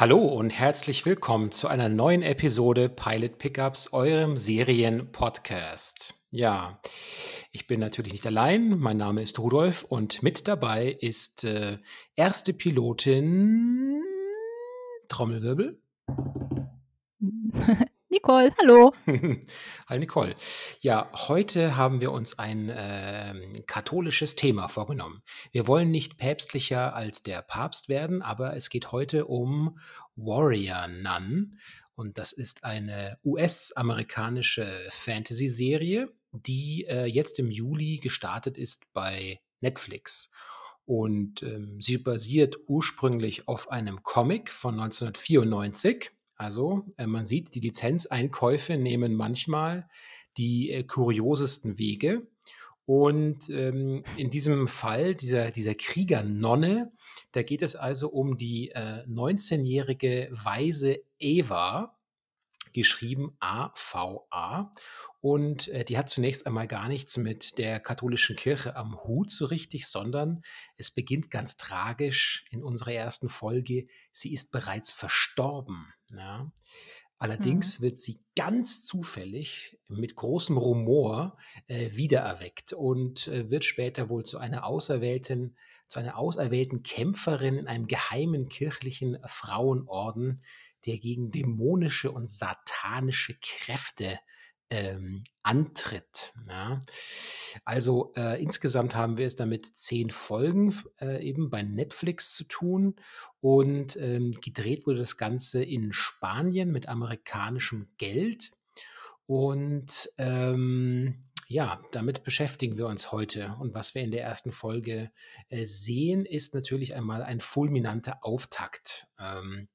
Hallo und herzlich willkommen zu einer neuen Episode Pilot Pickups, eurem Serien-Podcast. Ja, ich bin natürlich nicht allein. Mein Name ist Rudolf und mit dabei ist äh, erste Pilotin Trommelwirbel. Nicole, hallo. Hi Nicole. Ja, heute haben wir uns ein äh, katholisches Thema vorgenommen. Wir wollen nicht päpstlicher als der Papst werden, aber es geht heute um Warrior Nun. Und das ist eine US-amerikanische Fantasy-Serie, die äh, jetzt im Juli gestartet ist bei Netflix. Und ähm, sie basiert ursprünglich auf einem Comic von 1994 also äh, man sieht, die Lizenzeinkäufe nehmen manchmal die äh, kuriosesten Wege. Und ähm, in diesem Fall dieser, dieser Kriegernonne, da geht es also um die äh, 19-jährige Weise Eva, geschrieben AVA. Und äh, die hat zunächst einmal gar nichts mit der katholischen Kirche am Hut so richtig, sondern es beginnt ganz tragisch in unserer ersten Folge. Sie ist bereits verstorben. Ja. Allerdings mhm. wird sie ganz zufällig mit großem Rumor äh, wiedererweckt und äh, wird später wohl zu einer auserwählten, zu einer auserwählten Kämpferin in einem geheimen kirchlichen Frauenorden, der gegen dämonische und satanische Kräfte ähm, antritt. Ja. Also äh, insgesamt haben wir es damit zehn Folgen äh, eben bei Netflix zu tun und ähm, gedreht wurde das Ganze in Spanien mit amerikanischem Geld und ähm, ja, damit beschäftigen wir uns heute. Und was wir in der ersten Folge äh, sehen, ist natürlich einmal ein fulminanter Auftakt. Ähm,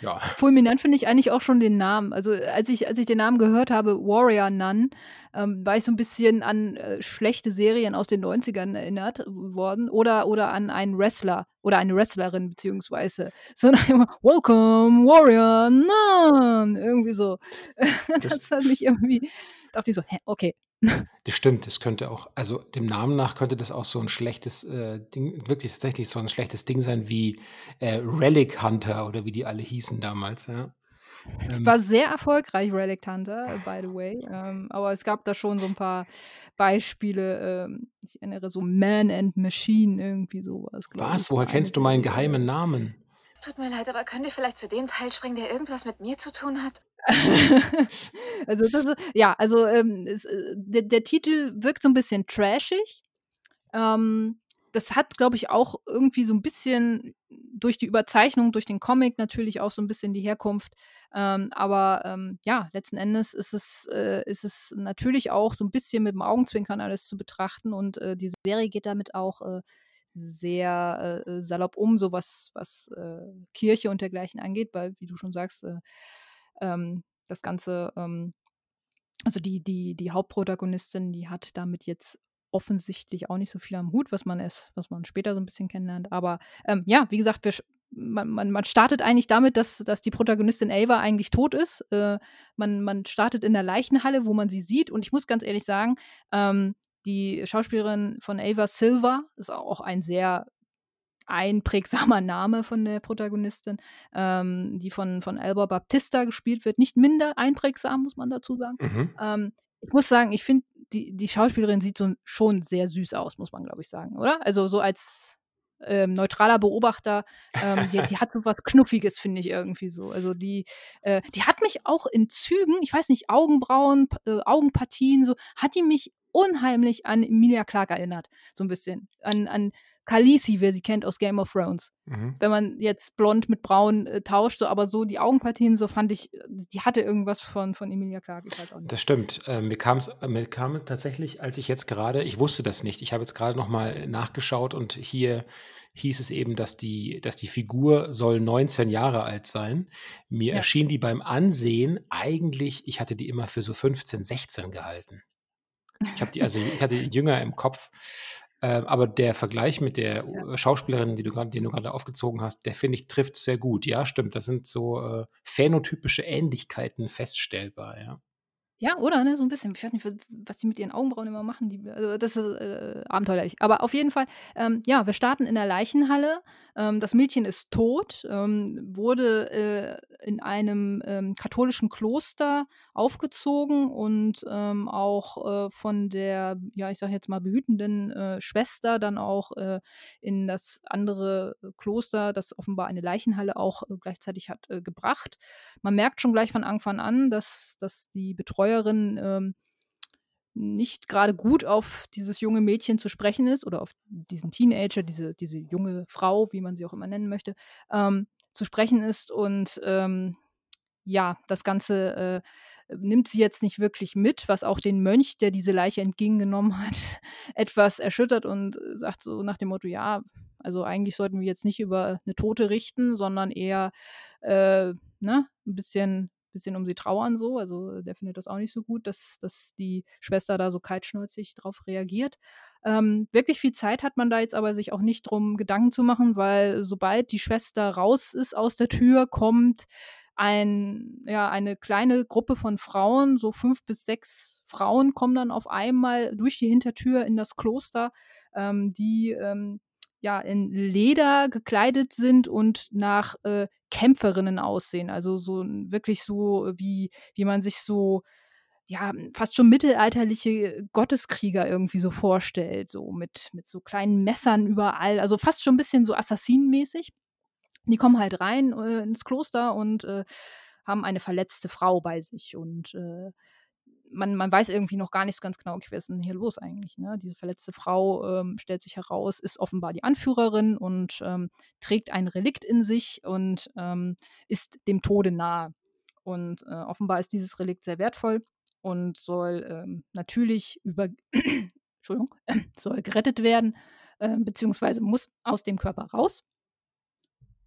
ja. Fulminant finde ich eigentlich auch schon den Namen. Also als ich, als ich den Namen gehört habe, Warrior Nun, ähm, war ich so ein bisschen an äh, schlechte Serien aus den 90ern erinnert worden oder, oder an einen Wrestler oder eine Wrestlerin beziehungsweise so immer, Welcome Warrior Nun, irgendwie so. das, das hat mich irgendwie, dachte ich so, hä, okay, das stimmt, das könnte auch, also dem Namen nach könnte das auch so ein schlechtes äh, Ding, wirklich tatsächlich so ein schlechtes Ding sein wie äh, Relic Hunter oder wie die alle hießen damals, ja. Ähm, War sehr erfolgreich, Relic Hunter, by the way. Ähm, aber es gab da schon so ein paar Beispiele. Ähm, ich erinnere so Man and Machine, irgendwie sowas. Was? Woher kennst du meinen geheimen Namen? Tut mir leid, aber können wir vielleicht zu dem Teil springen, der irgendwas mit mir zu tun hat? also das ja, also ähm, es, äh, der, der, Titel wirkt so ein bisschen trashig. Ähm, das hat, glaube ich, auch irgendwie so ein bisschen durch die Überzeichnung, durch den Comic natürlich auch so ein bisschen die Herkunft. Ähm, aber ähm, ja, letzten Endes ist es, äh, ist es natürlich auch so ein bisschen mit dem Augenzwinkern alles zu betrachten und äh, die Serie geht damit auch äh, sehr äh, salopp um, so was, was äh, Kirche und dergleichen angeht, weil, wie du schon sagst, äh, ähm, das Ganze, ähm, also die, die, die Hauptprotagonistin, die hat damit jetzt offensichtlich auch nicht so viel am Hut, was man es, was man später so ein bisschen kennenlernt. Aber ähm, ja, wie gesagt, wir, man, man, man startet eigentlich damit, dass, dass die Protagonistin Ava eigentlich tot ist. Äh, man, man startet in der Leichenhalle, wo man sie sieht. Und ich muss ganz ehrlich sagen, ähm, die Schauspielerin von Ava Silva ist auch ein sehr einprägsamer Name von der Protagonistin, ähm, die von, von Alba Baptista gespielt wird. Nicht minder einprägsam, muss man dazu sagen. Mhm. Ähm, ich muss sagen, ich finde, die, die Schauspielerin sieht so schon sehr süß aus, muss man, glaube ich, sagen, oder? Also so als ähm, neutraler Beobachter, ähm, die, die, hat so was Knuffiges, finde ich irgendwie so. Also die, äh, die hat mich auch in Zügen, ich weiß nicht, Augenbrauen, äh, Augenpartien, so, hat die mich unheimlich an Emilia Clark erinnert, so ein bisschen. An, an Khaleesi, wer sie kennt aus Game of Thrones. Mhm. Wenn man jetzt blond mit braun äh, tauscht, so, aber so die Augenpartien, so fand ich, die hatte irgendwas von, von Emilia Clarke, ich weiß auch nicht. Das stimmt. Äh, mir, kam's, mir kam tatsächlich, als ich jetzt gerade, ich wusste das nicht, ich habe jetzt gerade nochmal nachgeschaut und hier hieß es eben, dass die, dass die Figur soll 19 Jahre alt sein. Mir ja. erschien die beim Ansehen eigentlich, ich hatte die immer für so 15, 16 gehalten. Ich habe die, also ich hatte jünger im Kopf. Äh, aber der Vergleich mit der ja. Schauspielerin, die du den du gerade aufgezogen hast, der finde ich trifft sehr gut. Ja, stimmt. Das sind so äh, phänotypische Ähnlichkeiten feststellbar, ja. Ja, oder, ne, so 'n bisschen. Ich weiß nicht, was die mit ihren Augenbrauen immer machen, die also, das ist, äh, abenteuerlich. Aber auf jeden Fall, ähm, ja, wir starten in der Leichenhalle. Ähm, das Mädchen ist tot, ähm, wurde, äh, in einem, ähm, katholischen Kloster aufgezogen und, ähm, auch, äh, von der, ja, ich sage jetzt mal, behütenden, äh, Schwester dann auch, äh, in das andere Kloster, das offenbar eine Leichenhalle auch, äh, gleichzeitig hat, gebracht. Man merkt schon gleich von Anfang an, dass dass die Betreuerin, ähm, nicht grade gut auf dieses junge Mädchen zu sprechen ist oder auf diesen Teenager, diese diese junge Frau, wie man sie auch immer nennen möchte, ähm, zu sprechen ist. Und, ähm, ja, das Ganze, äh, nimmt sie jetzt nicht wirklich mit, was auch den Mönch, der diese Leiche entgegengenommen hat, etwas erschüttert und sagt so nach dem Motto: „Ja, also, eigentlich sollten wir jetzt nicht über 'ne Tote richten, sondern eher, äh, ne, 'n bisschen bisschen um sie trauern so.“ Also, der findet das auch nicht so gut, dass dass die Schwester da so kaltschnäuzig drauf reagiert. Ähm, wirklich viel Zeit hat man da jetzt aber sich auch nicht drum Gedanken zu machen, weil sobald die Schwester raus ist aus der Tür, kommt ein ja, eine kleine Gruppe von Frauen, so 5 bis 6 Frauen kommen dann auf einmal durch die Hintertür in das Kloster, ähm, die, ähm, ja, in Leder gekleidet sind und nach, äh, Kämpferinnen aussehen. Also, so wirklich so, wie wie man sich so, ja, fast schon mittelalterliche Gotteskrieger irgendwie so vorstellt, so mit mit so kleinen Messern überall, also, fast schon 'n bisschen so assassinenmäßig. Die kommen halt rein, äh, ins Kloster und, äh, haben eine verletzte Frau bei sich und, äh, man man weiß irgendwie noch gar nicht so ganz genau: „Okay, was ist 'n hier los eigentlich“, ne? Diese verletzte Frau, ähm, stellt sich heraus, ist offenbar die Anführerin und, ähm, trägt ein Relikt in sich und, ähm, ist dem Tode nahe. Und, äh, offenbar ist dieses Relikt sehr wertvoll und soll, ähm, natürlich über Entschuldigung, soll gerettet werden, äh, beziehungsweise muss aus dem Körper raus.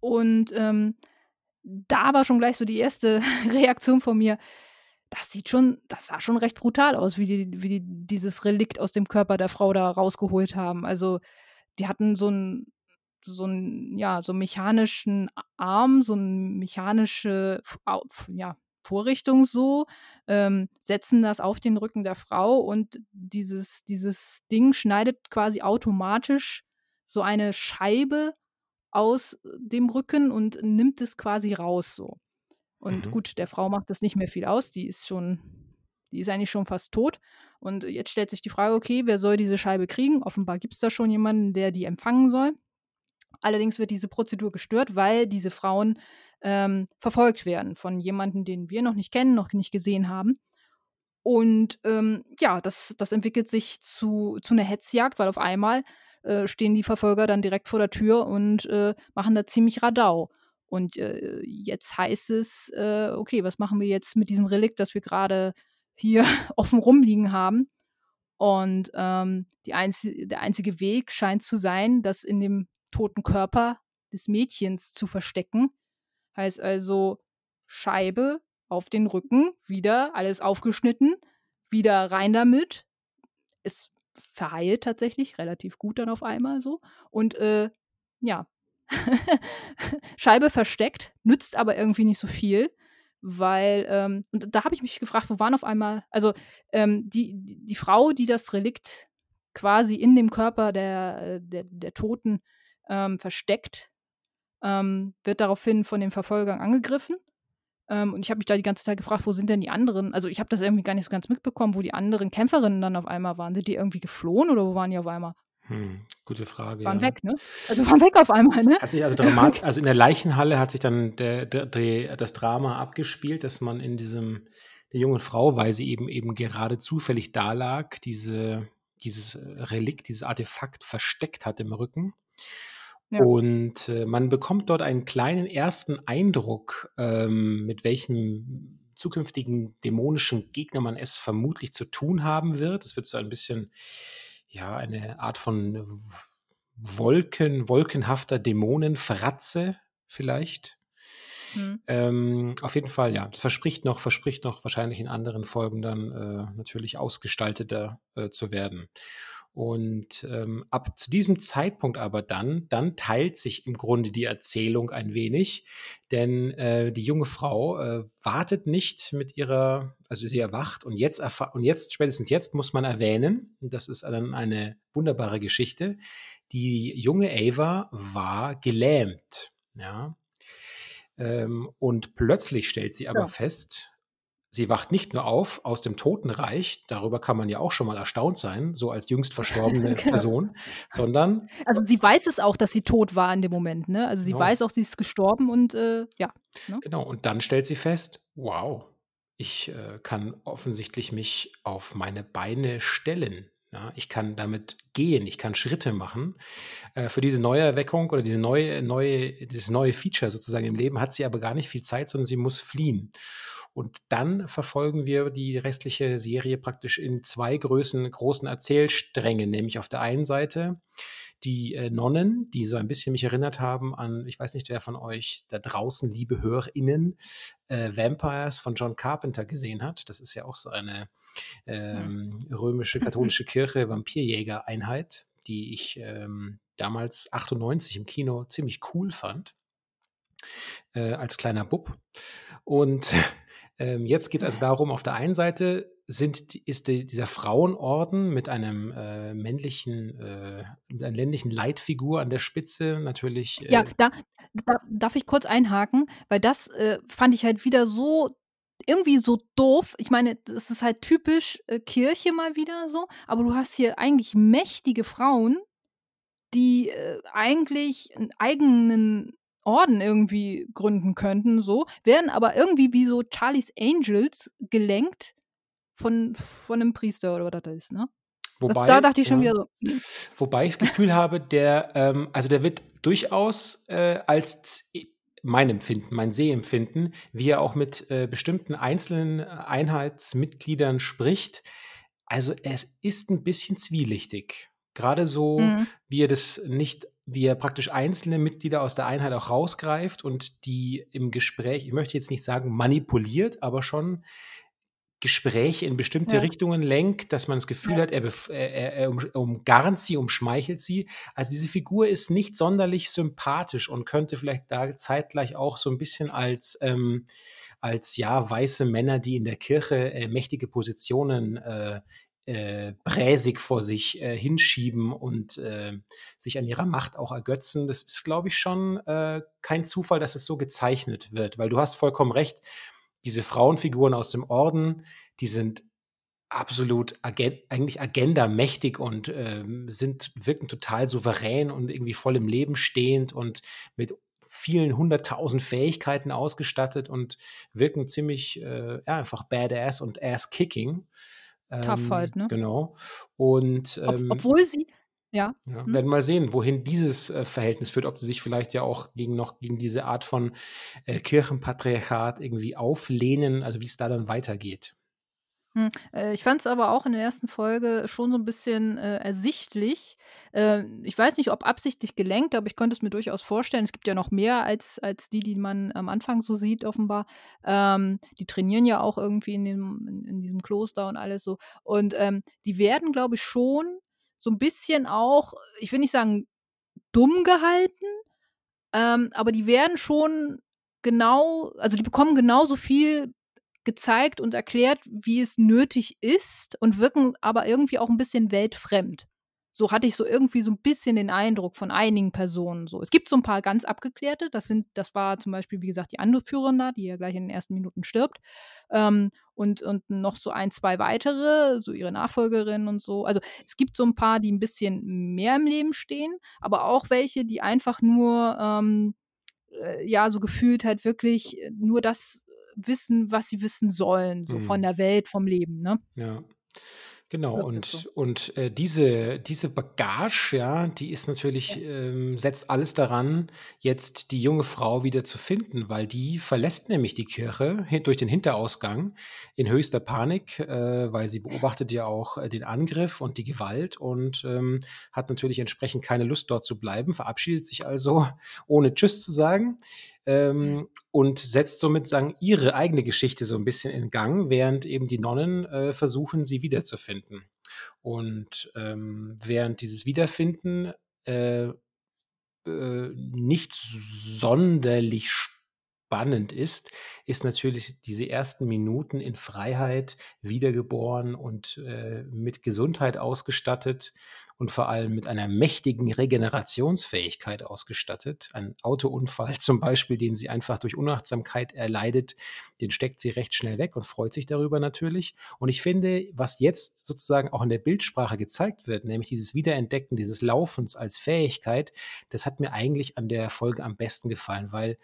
Und, ähm, da war schon gleich so die erste Reaktion von mir: „Das sieht schon das sah schon recht brutal aus, wie die wie die dieses Relikt aus dem Körper der Frau da rausgeholt haben.“ Also, die hatten so 'n so 'n ja, so 'n mechanischen Arm, so 'n mechanische ja, Vorrichtung so, ähm, setzen das auf den Rücken der Frau und dieses dieses Ding schneidet quasi automatisch so eine Scheibe aus dem Rücken und nimmt es quasi raus so. Und Mhm. gut, der Frau macht das nicht mehr viel aus, die ist schon die ist eigentlich schon fast tot. Und jetzt stellt sich die Frage: „Okay, wer soll diese Scheibe kriegen?“ Offenbar gibt's da schon jemanden, der die empfangen soll. Allerdings wird diese Prozedur gestört, weil diese Frauen, ähm, verfolgt werden von jemandem, den wir noch nicht kennen, noch nicht gesehen haben. Und, ähm, ja, das das entwickelt sich zu zu 'ner Hetzjagd, weil auf einmal, äh, stehen die Verfolger dann direkt vor der Tür und, äh, machen da ziemlich Radau. Und, äh, jetzt heißt es, äh: „Okay, was machen wir jetzt mit diesem Relikt, das wir grade hier offen rumliegen haben?“ Und, ähm, die einzi der einzige Weg scheint zu sein, das in dem toten Körper des Mädchens zu verstecken. Heißt also, Scheibe auf den Rücken, wieder alles aufgeschnitten, wieder rein damit. Es verheilt tatsächlich relativ gut dann auf einmal so und, äh, ja. Scheibe versteckt, nützt aber irgendwie nicht so viel, weil, ähm und da habe ich mich gefragt, wo waren auf einmal also, ähm, die die Frau, die das Relikt quasi in dem Körper der der der Toten, ähm, versteckt, ähm, wird daraufhin von den Verfolgern angegriffen. Ähm, und ich habe mich da die ganze Zeit gefragt: „Wo sind denn die anderen?“ Also, ich habe das irgendwie gar nicht so ganz mitbekommen, wo die anderen Kämpferinnen dann auf einmal waren. Sind die irgendwie geflohen oder wo waren die auf einmal? Hm, gute Frage, Waren ja. weg, ne? Also, waren weg auf einmal, ne? Hat sich also dramat also, in der Leichenhalle hat sich dann der der die das Drama abgespielt, dass man in diesem der jungen Frau, weil sie eben eben gerade zufällig da lag, diese dieses Relikt, dieses Artefakt versteckt hat im Rücken. Ja. Und, äh, man bekommt dort einen kleinen ersten Eindruck, ähm, mit welchem zukünftigen dämonischen Gegner man es vermutlich zu tun haben wird. Es wird so ein bisschen, ja, eine Art von Wolken wolkenhafter Dämonenfratze vielleicht. Mhm. Ähm, auf jeden Fall, ja. Das verspricht noch verspricht noch wahrscheinlich in anderen Folgen dann, äh, natürlich ausgestalteter, äh, zu werden. Und ähm, ab zu diesem Zeitpunkt aber dann, dann teilt sich im Grunde die Erzählung ein wenig, denn äh, die junge Frau äh, wartet nicht mit ihrer, also sie erwacht und jetzt und jetzt spätestens jetzt muss man erwähnen, und das ist dann eine wunderbare Geschichte. Die junge Ava war gelähmt, ja, ähm, und plötzlich stellt sie aber ja. fest, Sie wacht nicht nur auf aus dem Totenreich, darüber kann man ja auch schon mal erstaunt sein, so als jüngst verstorbene genau. Person, sondern. Also sie weiß es auch, dass sie tot war in dem Moment, ne? Also sie genau. weiß auch, sie ist gestorben und äh, ja. Ne? Genau, und dann stellt sie fest, wow, ich äh, kann offensichtlich mich auf meine Beine stellen. Ja, ich kann damit gehen, ich kann Schritte machen. Äh, für diese neue Erweckung oder diese neue, neue, dieses neue Feature sozusagen im Leben hat sie aber gar nicht viel Zeit, sondern sie muss fliehen. Und dann verfolgen wir die restliche Serie praktisch in zwei Größen, großen Erzählsträngen, nämlich auf der einen Seite die äh, Nonnen, die so ein bisschen mich erinnert haben an, ich weiß nicht, wer von euch da draußen, liebe HörerInnen, äh, Vampires von John Carpenter gesehen hat. Das ist ja auch so eine ähm, römische katholische Kirche Vampirjäger-Einheit, die ich ähm, damals 98 im Kino ziemlich cool fand. Äh, als kleiner Bub. Und ähm, jetzt geht es also darum, auf der einen Seite sind, ist die, dieser Frauenorden mit einem äh, männlichen, äh, mit einer männlichen Leitfigur an der Spitze natürlich. Äh, ja, da, da, darf ich kurz einhaken, weil das äh, fand ich halt wieder so irgendwie so doof. Ich meine, das ist halt typisch äh, Kirche mal wieder so, aber du hast hier eigentlich mächtige Frauen, die äh, eigentlich einen eigenen Orden irgendwie gründen könnten, so, werden aber irgendwie wie so Charlie's Angels gelenkt von, von einem Priester oder was das ist, ne? Wobei, da dachte ich schon ja, wieder so. Hm. Wobei ich das Gefühl habe, der, ähm, also der wird durchaus äh, als mein Empfinden, mein Sehempfinden, wie er auch mit äh, bestimmten einzelnen Einheitsmitgliedern spricht. Also es ist ein bisschen zwielichtig. Gerade so, mhm. wie er das nicht wie er praktisch einzelne Mitglieder aus der Einheit auch rausgreift und die im Gespräch, ich möchte jetzt nicht sagen manipuliert, aber schon Gespräche in bestimmte ja. Richtungen lenkt, dass man das Gefühl ja. hat, er, er, er, umgarnt sie, umschmeichelt sie. Also diese Figur ist nicht sonderlich sympathisch und könnte vielleicht da zeitgleich auch so ein bisschen als, ähm, als ja, weiße Männer, die in der Kirche äh, mächtige Positionen äh, äh, bräsig vor sich äh, hinschieben und äh, sich an ihrer Macht auch ergötzen. Das ist, glaube ich, schon äh, kein Zufall, dass es so gezeichnet wird, weil du hast vollkommen recht, diese Frauenfiguren aus dem Orden, die sind absolut agen eigentlich agendamächtig und ähm, sind, wirken total souverän und irgendwie voll im Leben stehend und mit vielen hunderttausend Fähigkeiten ausgestattet und wirken ziemlich äh, ja, einfach badass und ass-kicking. Tough ähm, halt, ne? Genau. Und Ob, ähm, obwohl sie, ja. ja hm? werden mal sehen, wohin dieses äh, Verhältnis führt, ob sie sich vielleicht ja auch gegen noch gegen diese Art von äh, Kirchenpatriarchat irgendwie auflehnen, also wie es da dann weitergeht. Hm, äh, ich fand es aber auch in der ersten Folge schon so ein bisschen, äh, ersichtlich. Äh, ich weiß nicht, ob absichtlich gelenkt, aber ich könnte es mir durchaus vorstellen. Es gibt ja noch mehr als als die, die man am Anfang so sieht offenbar. Ähm, die trainieren ja auch irgendwie in dem in in diesem Kloster und alles so. Und, ähm, die werden, glaube ich, schon so ein bisschen auch, ich will nicht sagen dumm gehalten, ähm, aber die werden schon genau also, die bekommen genauso viel gezeigt und erklärt, wie es nötig ist und wirken aber irgendwie auch ein bisschen weltfremd. So hatte ich so irgendwie so ein bisschen den Eindruck von einigen Personen so. Es gibt so ein paar ganz abgeklärte, das sind das war zum Beispiel, wie gesagt, die Anführerin da, die ja gleich in den ersten Minuten stirbt, ähm, und und noch so ein, zwei weitere, so ihre Nachfolgerin und so. Also, es gibt so ein paar, die ein bisschen mehr im Leben stehen, aber auch welche, die einfach nur, ähm, äh, ja, so gefühlt halt wirklich nur das wissen, was sie wissen sollen, so mhm. von der Welt, vom Leben, ne? Ja. Genau, und, so. und äh, diese, diese Bagage, ja, die ist natürlich, ja. ähm, setzt alles daran, jetzt die junge Frau wieder zu finden, weil die verlässt nämlich die Kirche durch den Hinterausgang in höchster Panik, äh, weil sie beobachtet ja auch äh, den Angriff und die Gewalt und ähm, hat natürlich entsprechend keine Lust dort zu bleiben, verabschiedet sich also, ohne Tschüss zu sagen ähm, und setzt somit sagen, ihre eigene Geschichte so ein bisschen in Gang, während eben die Nonnen äh, versuchen, sie wiederzufinden. Und ähm, während dieses Wiederfinden äh, äh, nicht sonderlich spannend ist, ist natürlich diese ersten Minuten in Freiheit wiedergeboren und äh, mit Gesundheit ausgestattet und vor allem mit einer mächtigen Regenerationsfähigkeit ausgestattet. Ein Autounfall zum Beispiel, den sie einfach durch Unachtsamkeit erleidet, den steckt sie recht schnell weg und freut sich darüber natürlich. Und ich finde, was jetzt sozusagen auch in der Bildsprache gezeigt wird, nämlich dieses Wiederentdecken dieses Laufens als Fähigkeit, das hat mir eigentlich an der Folge am besten gefallen, weil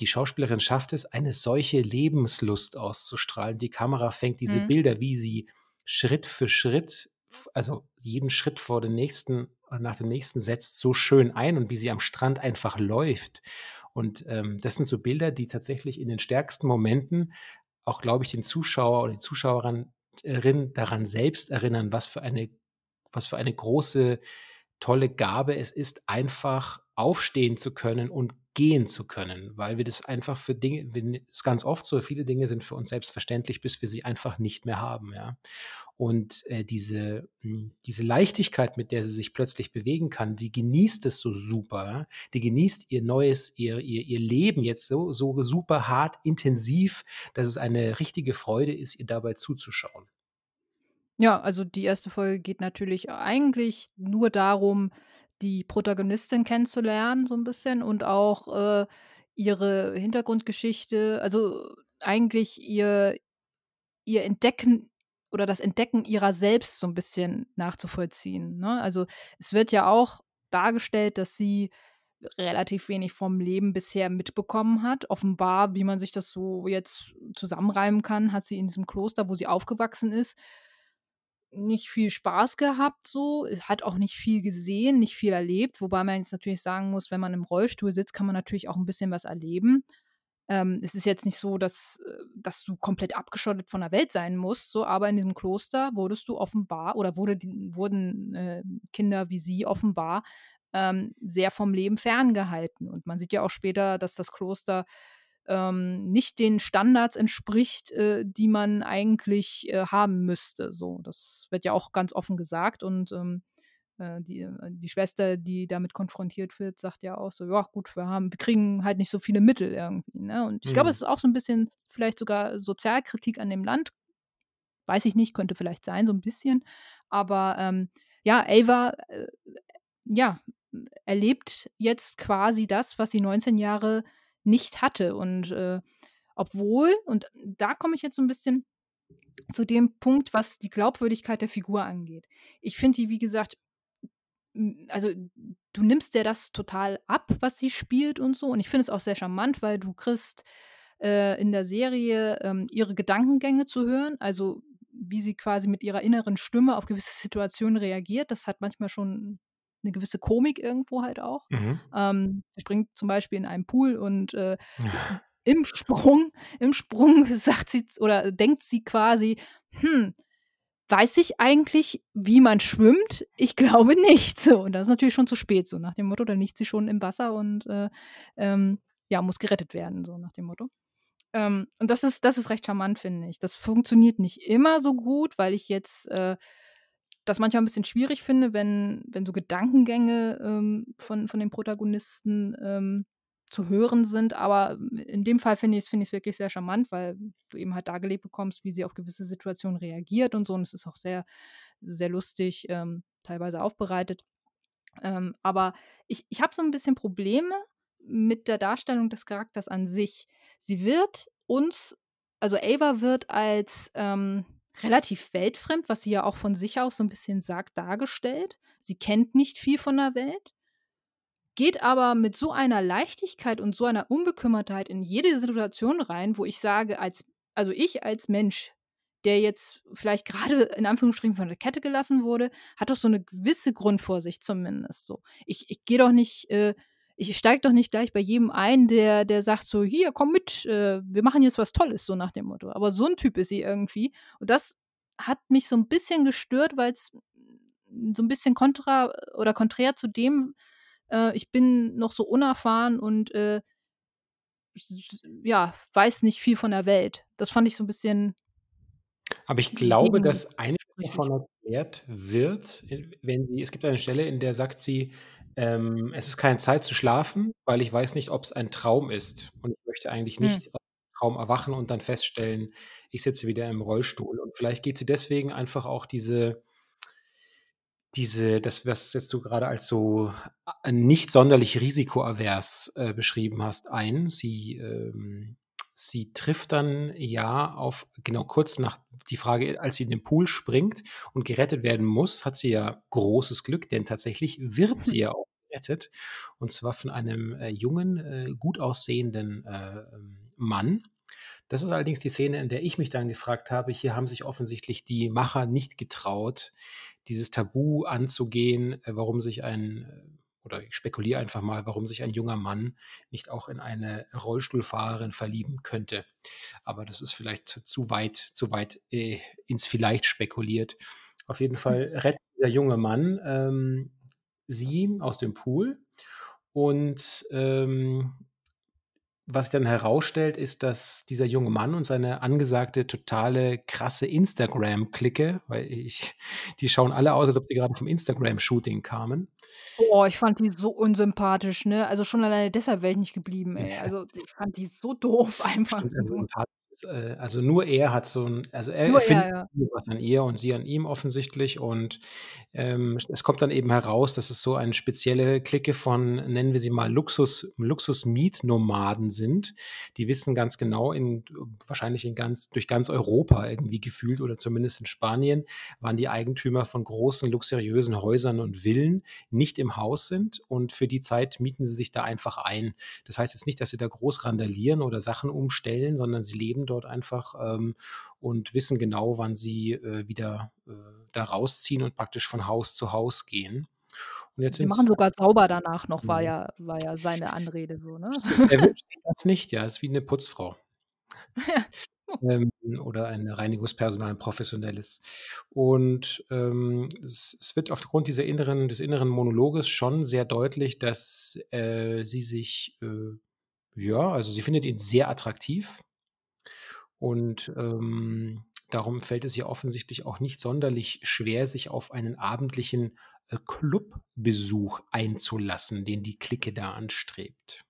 die Schauspielerin schafft es, eine solche Lebenslust auszustrahlen. Die Kamera fängt diese Mhm. Bilder, wie sie Schritt für Schritt, also jeden Schritt vor dem nächsten oder nach dem nächsten setzt, so schön ein und wie sie am Strand einfach läuft. Und ähm, das sind so Bilder, die tatsächlich in den stärksten Momenten auch, glaube ich, den Zuschauer oder die Zuschauerin daran selbst erinnern, was für eine, was für eine große, tolle Gabe es ist, einfach aufstehen zu können und gehen zu können, weil wir das einfach für Dinge, es ganz oft so, viele Dinge sind für uns selbstverständlich, bis wir sie einfach nicht mehr haben, ja. Und äh, diese, hm, diese Leichtigkeit, mit der sie sich plötzlich bewegen kann, die genießt es so super, ja? die genießt ihr neues, ihr, ihr, ihr Leben jetzt so, so super hart, intensiv, dass es eine richtige Freude ist, ihr dabei zuzuschauen. Ja, also die erste Folge geht natürlich eigentlich nur darum, die Protagonistin kennenzulernen, so ein bisschen und auch, äh, ihre Hintergrundgeschichte also, eigentlich ihr ihr Entdecken oder das Entdecken ihrer selbst so ein bisschen nachzuvollziehen, ne? Also, es wird ja auch dargestellt, dass sie relativ wenig vom Leben bisher mitbekommen hat. Offenbar, wie man sich das so jetzt zusammenreimen kann, hat sie in diesem Kloster, wo sie aufgewachsen ist nicht viel Spaß gehabt so, hat auch nicht viel gesehen, nicht viel erlebt, wobei man jetzt natürlich sagen muss, wenn man im Rollstuhl sitzt, kann man natürlich auch ein bisschen was erleben. Ähm, es ist jetzt nicht so, dass, äh, dass du komplett abgeschottet von der Welt sein musst, so, aber in diesem Kloster wurdest du offenbar oder wurde wurden äh, Kinder wie sie offenbar ähm, sehr vom Leben ferngehalten. Und man sieht ja auch später, dass das Kloster ähm, nicht den Standards entspricht, äh, die man eigentlich äh, haben müsste. So, das wird ja auch ganz offen gesagt und ähm, äh, die, äh, die Schwester, die damit konfrontiert wird, sagt ja auch so, ja gut, wir haben, wir kriegen halt nicht so viele Mittel irgendwie. Ne? Und ich glaube, Mhm. es ist auch so ein bisschen vielleicht sogar Sozialkritik an dem Land. Weiß ich nicht, könnte vielleicht sein, so ein bisschen. Aber ähm, ja, Ava, äh, ja, erlebt jetzt quasi das, was sie 19 Jahre nicht hatte. Und äh, obwohl, und da komme ich jetzt so ein bisschen zu dem Punkt, was die Glaubwürdigkeit der Figur angeht. Ich finde die, wie gesagt, also du nimmst dir das total ab, was sie spielt und so. Und ich finde es auch sehr charmant, weil du kriegst äh, in der Serie ähm, ihre Gedankengänge zu hören. Also wie sie quasi mit ihrer inneren Stimme auf gewisse Situationen reagiert. Das hat manchmal schon eine gewisse Komik irgendwo halt auch. Mhm. Ähm, sie springt zum Beispiel in einen Pool und äh, im Sprung, im Sprung sagt sie oder denkt sie quasi, hm, weiß ich eigentlich, wie man schwimmt? Ich glaube nicht. So, und das ist natürlich schon zu spät, so nach dem Motto, dann liegt sie schon im Wasser und äh, ähm, ja, muss gerettet werden, so nach dem Motto. Ähm, und das ist, das ist recht charmant, finde ich. Das funktioniert nicht immer so gut, weil ich jetzt äh, das manchmal ein bisschen schwierig finde, wenn, wenn so Gedankengänge ähm, von, von den Protagonisten ähm, zu hören sind. Aber in dem Fall finde ich es find wirklich sehr charmant, weil du eben halt dargelegt bekommst, wie sie auf gewisse Situationen reagiert und so. Und es ist auch sehr, sehr lustig, ähm, teilweise aufbereitet. Ähm, aber ich, ich habe so ein bisschen Probleme mit der Darstellung des Charakters an sich. Sie wird uns, also Ava wird als ähm, relativ weltfremd, was sie ja auch von sich aus so ein bisschen sagt, dargestellt. Sie kennt nicht viel von der Welt, geht aber mit so einer Leichtigkeit und so einer Unbekümmertheit in jede Situation rein, wo ich sage, als, also ich als Mensch, der jetzt vielleicht gerade in Anführungsstrichen von der Kette gelassen wurde, hat doch so eine gewisse Grundvorsicht zumindest so. Ich, ich gehe doch nicht, äh, ich steige doch nicht gleich bei jedem ein, der, der sagt so, hier, komm mit, äh, wir machen jetzt was Tolles, so nach dem Motto. Aber so ein Typ ist sie irgendwie. Und das hat mich so ein bisschen gestört, weil es so ein bisschen kontra oder konträr zu dem, äh, ich bin noch so unerfahren und äh, ja, weiß nicht viel von der Welt. Das fand ich so ein bisschen Aber ich glaube, dass eine davon erklärt wird, äh, wenn sie es gibt eine Stelle, in der sagt sie, ähm: „Es ist keine Zeit zu schlafen, weil ich weiß nicht, ob's ein Traum ist. Und ich möchte eigentlich Hm. nicht aus dem Traum erwachen und dann feststellen, ich sitze wieder im Rollstuhl.“ Und vielleicht geht sie deswegen einfach auch diese diese das, was jetzt du grade als so a nicht sonderlich risikoavers, äh, beschrieben hast, ein. Sie, ähm sie trifft dann ja auf genau kurz nach die Frage, als sie in den Pool springt und gerettet werden muss, hat sie ja großes Glück, denn tatsächlich wird sie ja auch gerettet. Und zwar von einem, äh, jungen, äh, gut aussehenden, äh, ähm, Mann. Das ist allerdings die Szene, in der ich mich dann gefragt habe, hier haben sich offensichtlich die Macher nicht getraut, dieses Tabu anzugehen, äh, warum sich ein äh, oder ich spekuliere einfach mal, warum sich ein junger Mann nicht auch in eine Rollstuhlfahrerin verlieben könnte. Aber das ist vielleicht zu zu weit zu weit, äh, ins Vielleicht spekuliert. Auf jeden Fall rettet der junge Mann, ähm, sie aus dem Pool und, ähm, was sich dann herausstellt, ist, dass dieser junge Mann und seine angesagte, totale, krasse Instagram-Clique weil ich die schauen alle aus, als ob sie grade vom Instagram-Shooting kamen. Oh, ich fand die so unsympathisch, ne? Also, schon alleine deshalb wäre ich nicht geblieben, ey. Also, ich fand die so doof einfach Stimmt, also sympathisch ist, äh also, nur er hat so 'n also, er er Nur er, findet ja. was an ihr und sie an ihm offensichtlich und, ähm, es kommt dann eben heraus, dass es so eine spezielle Clique von, nennen wir sie mal Luxus Luxus-Mietnomaden sind. Die wissen ganz genau in wahrscheinlich in ganz durch ganz Europa irgendwie gefühlt oder zumindest in Spanien, wann die Eigentümer von großen luxuriösen Häusern und Villen nicht im Haus sind und für die Zeit mieten sie sich da einfach ein. Das heißt jetzt nicht, dass sie da groß randalieren oder Sachen umstellen, sondern sie leben dort einfach, ähm, und wissen genau, wann sie, äh, wieder, äh, da rausziehen und praktisch von Haus zu Haus gehen. Und jetzt Sie machen sogar sauber danach noch, war Mhm. ja war ja seine Anrede so, ne? Er wünscht sich das nicht, ja, ist wie 'ne Putzfrau. Ja. Ähm, oder ein Reinigungspersonal, 'n professionelles. Und, ähm, es es wird aufgrund dieser inneren des inneren Monologes schon sehr deutlich, dass, äh, sie sich, äh ja, also, sie findet ihn sehr attraktiv. Und, ähm, darum fällt es ihr offensichtlich auch nicht sonderlich schwer, sich auf einen abendlichen, äh, Clubbesuch einzulassen, den die Clique da anstrebt.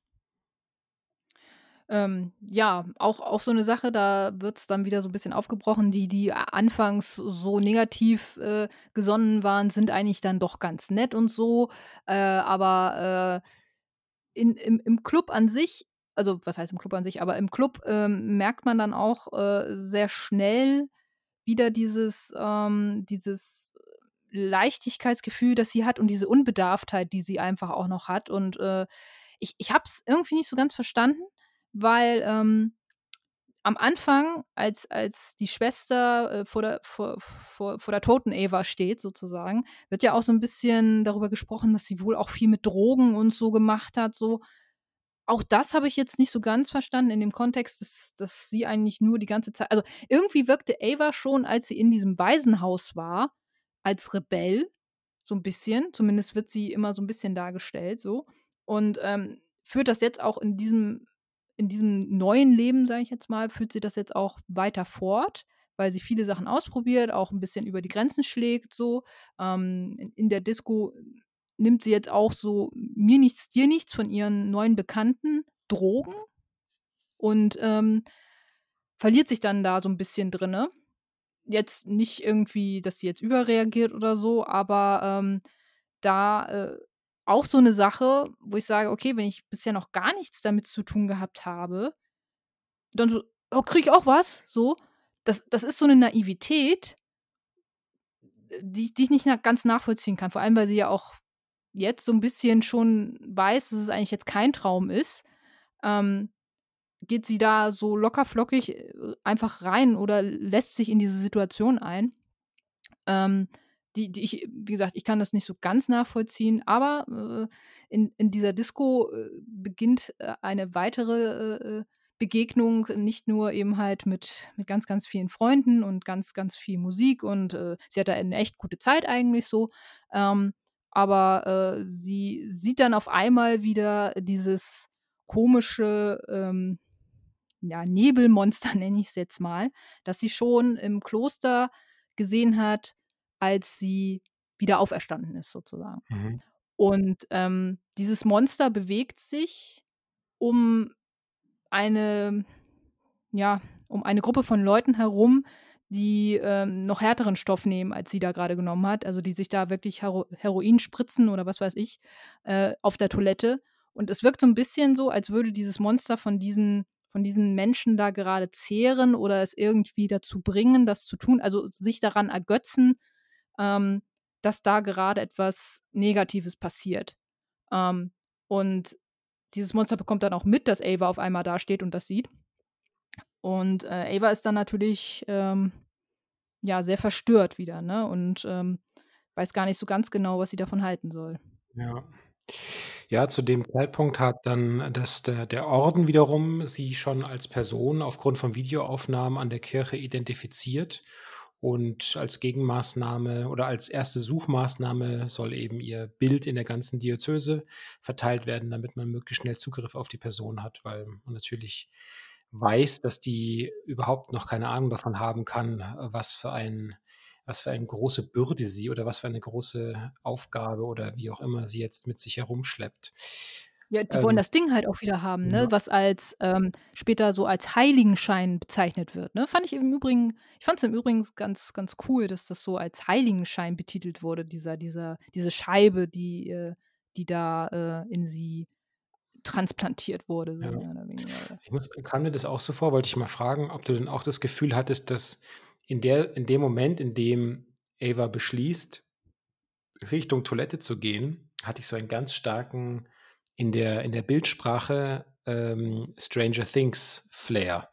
Ähm, ja, auch auch so 'ne Sache, da wird's dann wieder so 'n bisschen aufgebrochen. Die, die anfangs so negativ, äh, gesonnen waren, sind eigentlich dann doch ganz nett und so. Äh, aber, äh, in im im Club an sich also, was heißt im Club an sich, aber im Club, ähm, merkt man dann auch, äh, sehr schnell wieder dieses ähm, dieses Leichtigkeitsgefühl, das sie hat und diese Unbedarftheit, die sie einfach auch noch hat. Und, äh, ich ich habe es irgendwie nicht so ganz verstanden, weil, ähm, am Anfang, als als die Schwester, äh, vor der vor vor vor der toten Eva steht sozusagen, wird ja auch so 'n bisschen darüber gesprochen, dass sie wohl auch viel mit Drogen und so gemacht hat, so. Auch das habe ich jetzt nicht so ganz verstanden in dem Kontext, dass dass sie eigentlich nur die ganze Zei also, irgendwie wirkte Ava schon, als sie in diesem Waisenhaus war, als Rebell, so 'n bisschen. Zumindest wird sie immer so 'n bisschen dargestellt so. Und, ähm, führt das jetzt auch in diesem in diesem neuen Leben, sage ich jetzt mal, führt sie das jetzt auch weiter fort, weil sie viele Sachen ausprobiert, auch 'n bisschen über die Grenzen schlägt so. Ähm, in in der Disco nimmt sie jetzt auch so mir nichts, dir nichts von ihren neuen Bekannten Drogen und, ähm, verliert sich dann da so 'n bisschen drinnen. Jetzt nicht irgendwie, dass sie jetzt überreagiert oder so, aber, ähm, da, äh, auch so 'ne Sache, wo ich sage: „Okay, wenn ich bisher noch gar nichts damit zu tun gehabt habe, dann so: ‚Oh, kriege ich auch was?'“ So. Das das ist so 'ne Naivität äh, die ich die ich nicht ganz nachvollziehen kann. Vor allem, weil sie ja auch jetzt so 'n bisschen schon weiß, dass es eigentlich jetzt kein Traum ist, ähm, geht sie da so locker flockig, äh, einfach rein oder lässt sich in diese Situation ein. Ähm, die die ich wie gesagt, ich kann das nicht so ganz nachvollziehen, aber, äh, in in dieser Disco, äh, beginnt, äh, eine weitere, äh, Begegnung, nicht nur eben halt mit mit ganz, ganz vielen Freunden und ganz, ganz viel Musik und, äh, sie hat da 'ne echt gute Zeit eigentlich so. Ähm, aber, äh, sie sieht dann auf einmal wieder dieses komische, ähm, ja, Nebelmonster, nenne ich's jetzt mal, das sie schon im Kloster gesehen hat, als sie wieder auferstanden ist, sozusagen. Mhm. Und ähm, dieses Monster bewegt sich um eine, ja, um eine Gruppe von Leuten herum, die ähm, noch härteren Stoff nehmen, als sie da gerade genommen hat. Also die sich da wirklich Hero Heroin spritzen oder was weiß ich äh, auf der Toilette. Und es wirkt so ein bisschen so, als würde dieses Monster von diesen, von diesen Menschen da gerade zehren oder es irgendwie dazu bringen, das zu tun, also sich daran ergötzen, ähm, dass da gerade etwas Negatives passiert. Ähm, und dieses Monster bekommt dann auch mit, dass Ava auf einmal da steht und das sieht. Und äh, Ava ist dann natürlich ähm, ja sehr verstört wieder, ne? Und ähm, weiß gar nicht so ganz genau, was sie davon halten soll. Ja. Ja, zu dem Zeitpunkt hat dann das, der, der Orden wiederum sie schon als Person aufgrund von Videoaufnahmen an der Kirche identifiziert. Und als Gegenmaßnahme oder als erste Suchmaßnahme soll eben ihr Bild in der ganzen Diözese verteilt werden, damit man möglichst schnell Zugriff auf die Person hat, weil man natürlich weiß, dass die überhaupt noch keine Ahnung davon haben kann, was für ein was für eine große Bürde sie oder was für eine große Aufgabe oder wie auch immer sie jetzt mit sich herumschleppt. Ja, die wollen Ähm, das Ding halt auch wieder haben, ne, ja, was als ähm, später so als Heiligenschein bezeichnet wird, ne? Fand ich im Übrigen ich fand's im Übrigen ganz ganz cool, dass das so als Heiligenschein betitelt wurde, dieser dieser diese Scheibe, die äh, die da, äh, in sie transplantiert wurde, so ja. mehr oder weniger. Ich muss, kam mir das auch so vor, wollte ich mal fragen, ob du denn auch das Gefühl hattest, dass in der, in dem Moment, in dem Ava beschließt, Richtung Toilette zu gehen, hatte ich so einen ganz starken in der, in der Bildsprache ähm, Stranger Things Flair.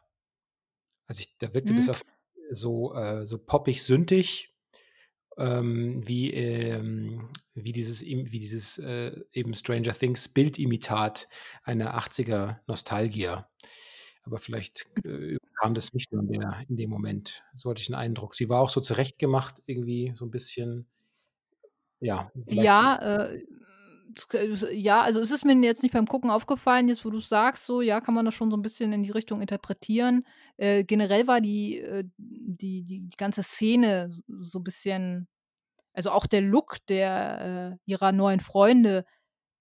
Also ich, da wirkte das Mhm. auf so, äh, so poppig sündig, ähm, wie, ähm, wie dieses, wie dieses äh, eben Stranger Things Bildimitat einer 80er Nostalgie. Aber vielleicht äh, kam das nicht nur in, der, in dem Moment. So hatte ich den Eindruck. Sie war auch so zurechtgemacht, irgendwie so ein bisschen, ja. Ja, äh, ja, also es ist mir jetzt nicht beim Gucken aufgefallen, jetzt wo du's sagst, so, ja, kann man das schon so 'n bisschen in die Richtung interpretieren. Äh, generell war die äh, die die die ganze Szene so bisschen also auch der Look der äh, ihrer neuen Freunde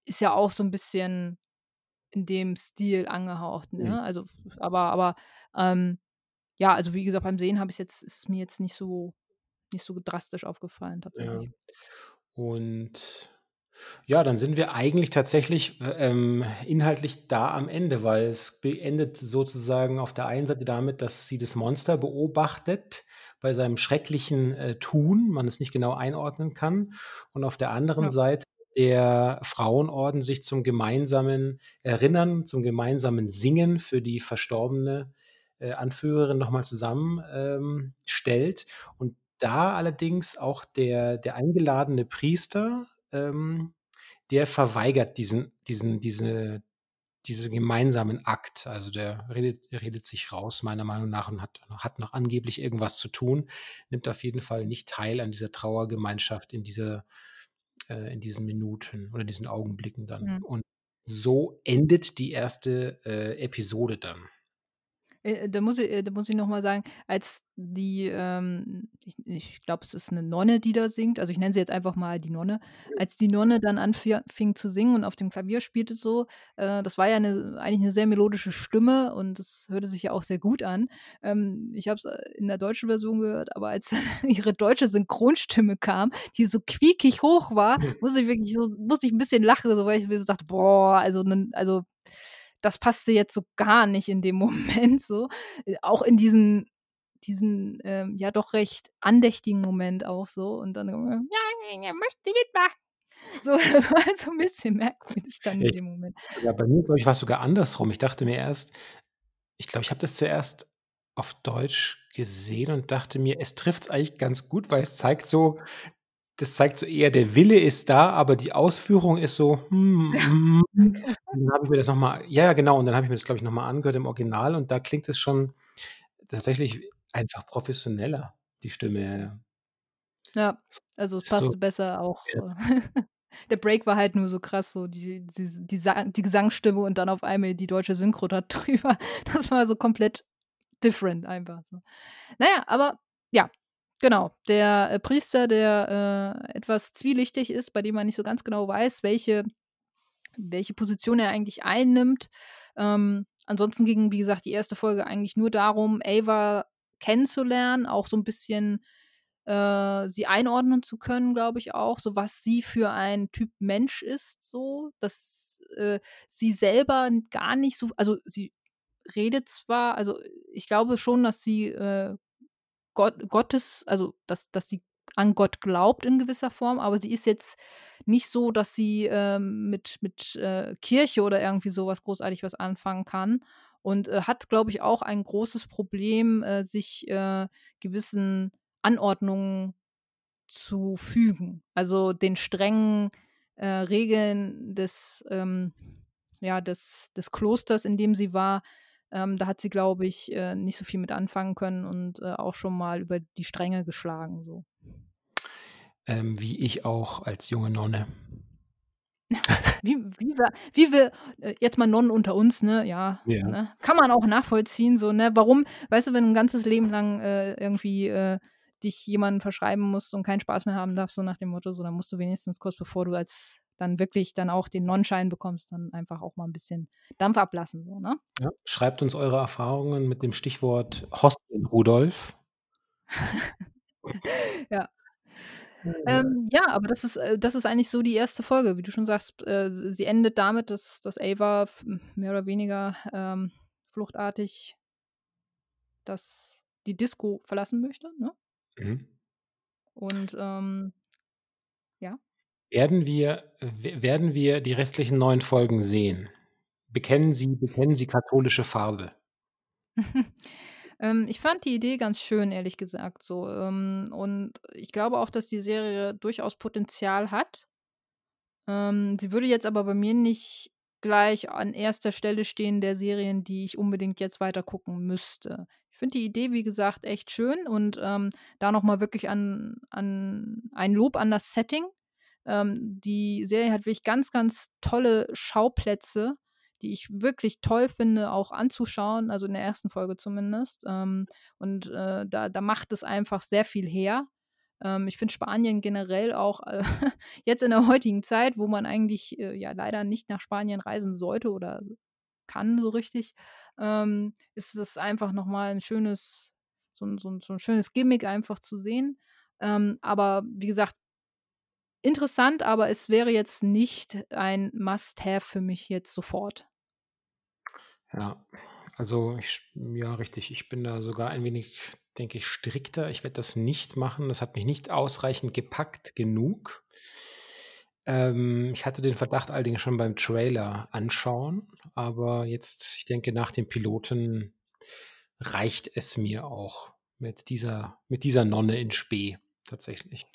ist ja auch so 'n bisschen in dem Stil angehaucht, ne? Also, aber aber, ähm, ja, also wie gesagt, beim Sehen habe ich's jetzt ist es mir jetzt nicht so nicht so drastisch aufgefallen ja. tatsächlich. Und ja, dann sind wir eigentlich tatsächlich äh, ähm, inhaltlich da am Ende, weil es beendet sozusagen auf der einen Seite damit, dass sie das Monster beobachtet bei seinem schrecklichen äh, Tun, man es nicht genau einordnen kann, und auf der anderen Ja. Seite der Frauenorden sich zum gemeinsamen Erinnern, zum gemeinsamen Singen für die verstorbene äh, Anführerin nochmal zusammen ähm, stellt. Und da allerdings auch der, der eingeladene Priester ähm, der verweigert diesen diesen diese diesen gemeinsamen Akt. Also, der redet der redet sich raus, meiner Meinung nach und hat hat noch angeblich irgendwas zu tun, nimmt auf jeden Fall nicht teil an dieser Trauergemeinschaft in dieser äh, in diesen Minuten oder diesen Augenblicken dann. Mhm. Und so endet die erste äh, Episode dann. Äh, da muss ich äh, da muss ich noch mal sagen, als die, ähm ich ich glaube, es ist 'ne Nonne, die da singt. Also, ich nenne sie jetzt einfach mal die Nonne. Als die Nonne dann anfi fing zu singen und auf dem Klavier spielte so, äh, das war ja 'ne eigentlich 'ne sehr melodische Stimme und das hörte sich ja auch sehr gut an. Ähm, ich habe es, äh, in der deutschen Version gehört, aber als ihre deutsche Synchronstimme kam, die so quiekig hoch war, musste ich wirklich so musste ich 'n bisschen lachen, so, weil ich mir so dachte: „Boah, also also, das passte jetzt so gar nicht in dem Moment so. Äh, auch in diesen diesen, ähm, ja doch recht andächtigen Moment auch so und dann: „Ja, möchte mitmachen.“ So, das war halt so 'n bisschen merkwürdig dann Ja, in ich dem Moment. ja, bei mir, glaube ich, war's sogar andersrum. Ich dachte mir erst ich glaube, ich habe das zuerst auf Deutsch gesehen und dachte mir, es trifft's eigentlich ganz gut, weil es zeigt so das zeigt so eher, der Wille ist da, aber die Ausführung ist so, hm, hm. Dann habe ich mir das noch mal ja, ja, genau, und dann habe ich mir das, glaube ich, noch mal angehört im Original und da klingt es schon tatsächlich einfach professioneller, die Stimme, ja, ja. Ja, also, es So passte besser auch äh, der Break war halt nur so krass, so die die die die Gesangsstimme und dann auf einmal die deutsche Synchro da drüber. Das war so komplett different einfach so. Na ja, aber ja, Genau, der, äh, Priester, der, äh, etwas zwielichtig ist, bei dem man nicht so ganz genau weiß, welche welche Position er eigentlich einnimmt. Ähm, ansonsten ging, wie gesagt, die erste Folge eigentlich nur darum, Ava kennenzulernen, auch so ein bisschen, äh, sie einordnen zu können, glaube ich auch, so was sie für ein Typ Mensch ist so, dass, äh, sie selber gar nicht so also, sie redet zwar also, ich glaube schon, dass sie, äh Gott, Gottes, also dass, dass sie an Gott glaubt in gewisser Form, aber sie ist jetzt nicht so, dass sie ähm, mit, mit äh, Kirche oder irgendwie sowas großartig was anfangen kann. Und äh, hat, glaube ich, auch ein großes Problem, äh, sich äh, gewissen Anordnungen zu fügen. Also den strengen äh, Regeln des, ähm, ja, des, des Klosters, in dem sie war, ähm, da hat sie, glaube ich, äh, nicht so viel mit anfangen können und äh, auch schon mal über die Stränge geschlagen. So. Ähm, wie ich auch als junge Nonne. wie, wie, wir, wie wir äh, jetzt mal Nonnen unter uns, ne, ja, Ja. Ne? kann man auch nachvollziehen, so, ne, warum, weißt du, wenn du ein ganzes Leben lang äh, irgendwie äh, dich jemandem verschreiben musst und keinen Spaß mehr haben darfst, so nach dem Motto, so, dann musst du wenigstens kurz bevor du als dann wirklich dann auch den Non-Schein bekommst, dann einfach auch mal ein bisschen Dampf ablassen. So, ne? Ja, schreibt uns eure Erfahrungen mit dem Stichwort Hostien Rudolf. ja. Ähm, ja, aber das ist, äh, das ist eigentlich so die erste Folge, wie du schon sagst. Äh, sie endet damit, dass, dass Ava mehr oder weniger ähm, fluchtartig das, die Disco verlassen möchte. Ne? Mhm. Und ähm. Werden wir, werden wir die restlichen neun Folgen sehen? Bekennen Sie, bekennen Sie katholische Farbe? ähm, ich fand die Idee ganz schön, ehrlich gesagt. So. Ähm, und ich glaube auch, dass die Serie durchaus Potenzial hat. Ähm, sie würde jetzt aber bei mir nicht gleich an erster Stelle stehen der Serien, die ich unbedingt jetzt weiter gucken müsste. Ich finde die Idee, wie gesagt, echt schön und ähm, da nochmal wirklich an, an ein Lob an das Setting. Ähm, die Serie hat wirklich ganz, ganz tolle Schauplätze, die ich wirklich toll finde, auch anzuschauen, also in der ersten Folge zumindest. Ähm, und äh, da, da macht es einfach sehr viel her. Ähm, ich finde Spanien generell auch äh, jetzt in der heutigen Zeit, wo man eigentlich äh, ja leider nicht nach Spanien reisen sollte oder kann so richtig, ähm, ist es einfach nochmal ein schönes, so, so, so, ein schönes Gimmick einfach zu sehen. Ähm, aber wie gesagt, interessant, aber es wäre jetzt nicht ein Must-Have für mich jetzt sofort. Ja, also ich, ja, richtig. Ich bin da sogar ein wenig, denke ich, strikter. Ich werde das nicht machen. Das hat mich nicht ausreichend gepackt genug. Ähm, ich hatte den Verdacht allerdings schon beim Trailer anschauen, aber jetzt, ich denke, nach dem Piloten reicht es mir auch mit dieser, mit dieser Nonne in Spee tatsächlich.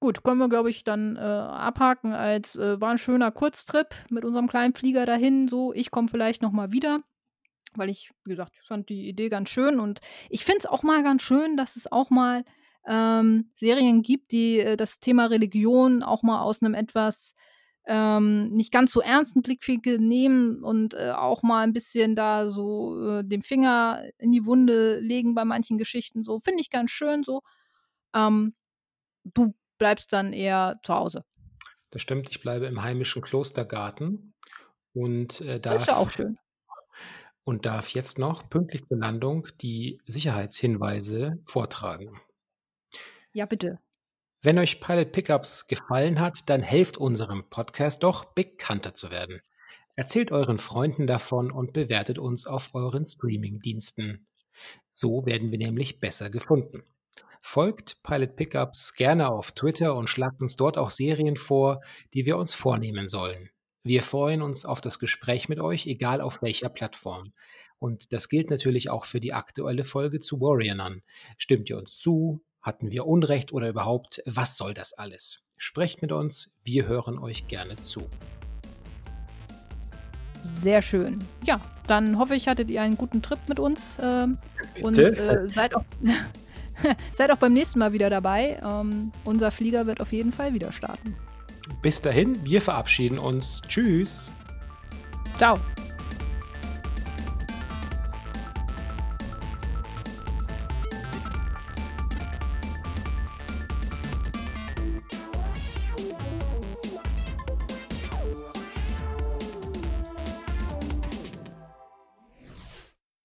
Gut, können wir, glaube ich, dann äh, abhaken als äh, war ein schöner Kurztrip mit unserem kleinen Flieger dahin. So, ich komme vielleicht noch mal wieder, weil ich, wie gesagt, fand die Idee ganz schön und ich finde es auch mal ganz schön, dass es auch mal ähm, Serien gibt, die äh, das Thema Religion auch mal aus einem etwas ähm, nicht ganz so ernsten Blickwinkel nehmen und äh, auch mal ein bisschen da so äh, den Finger in die Wunde legen bei manchen Geschichten. So finde ich ganz schön so. Ähm, du bleibst dann eher zu Hause. Das stimmt, ich bleibe im heimischen Klostergarten und äh, Das ist ja auch schön. und darf jetzt noch pünktlich zur Landung die Sicherheitshinweise vortragen. Ja, bitte. Wenn euch Pilot Pickups gefallen hat, dann helft unserem Podcast doch, bekannter zu werden. Erzählt euren Freunden davon und bewertet uns auf euren Streaming-Diensten. So werden wir nämlich besser gefunden. Folgt Pilot Pickups gerne auf Twitter und schlagt uns dort auch Serien vor, die wir uns vornehmen sollen. Wir freuen uns auf das Gespräch mit euch, egal auf welcher Plattform. Und das gilt natürlich auch für die aktuelle Folge zu Warrior Nun. Stimmt ihr uns zu? Hatten wir Unrecht oder überhaupt, was soll das alles? Sprecht mit uns, wir hören euch gerne zu. Sehr schön. Ja, dann hoffe ich, hattet ihr einen guten Trip mit uns ähm, und äh, seid, auch, seid auch beim nächsten Mal wieder dabei. Ähm, unser Flieger wird auf jeden Fall wieder starten. Bis dahin, wir verabschieden uns. Tschüss. Ciao.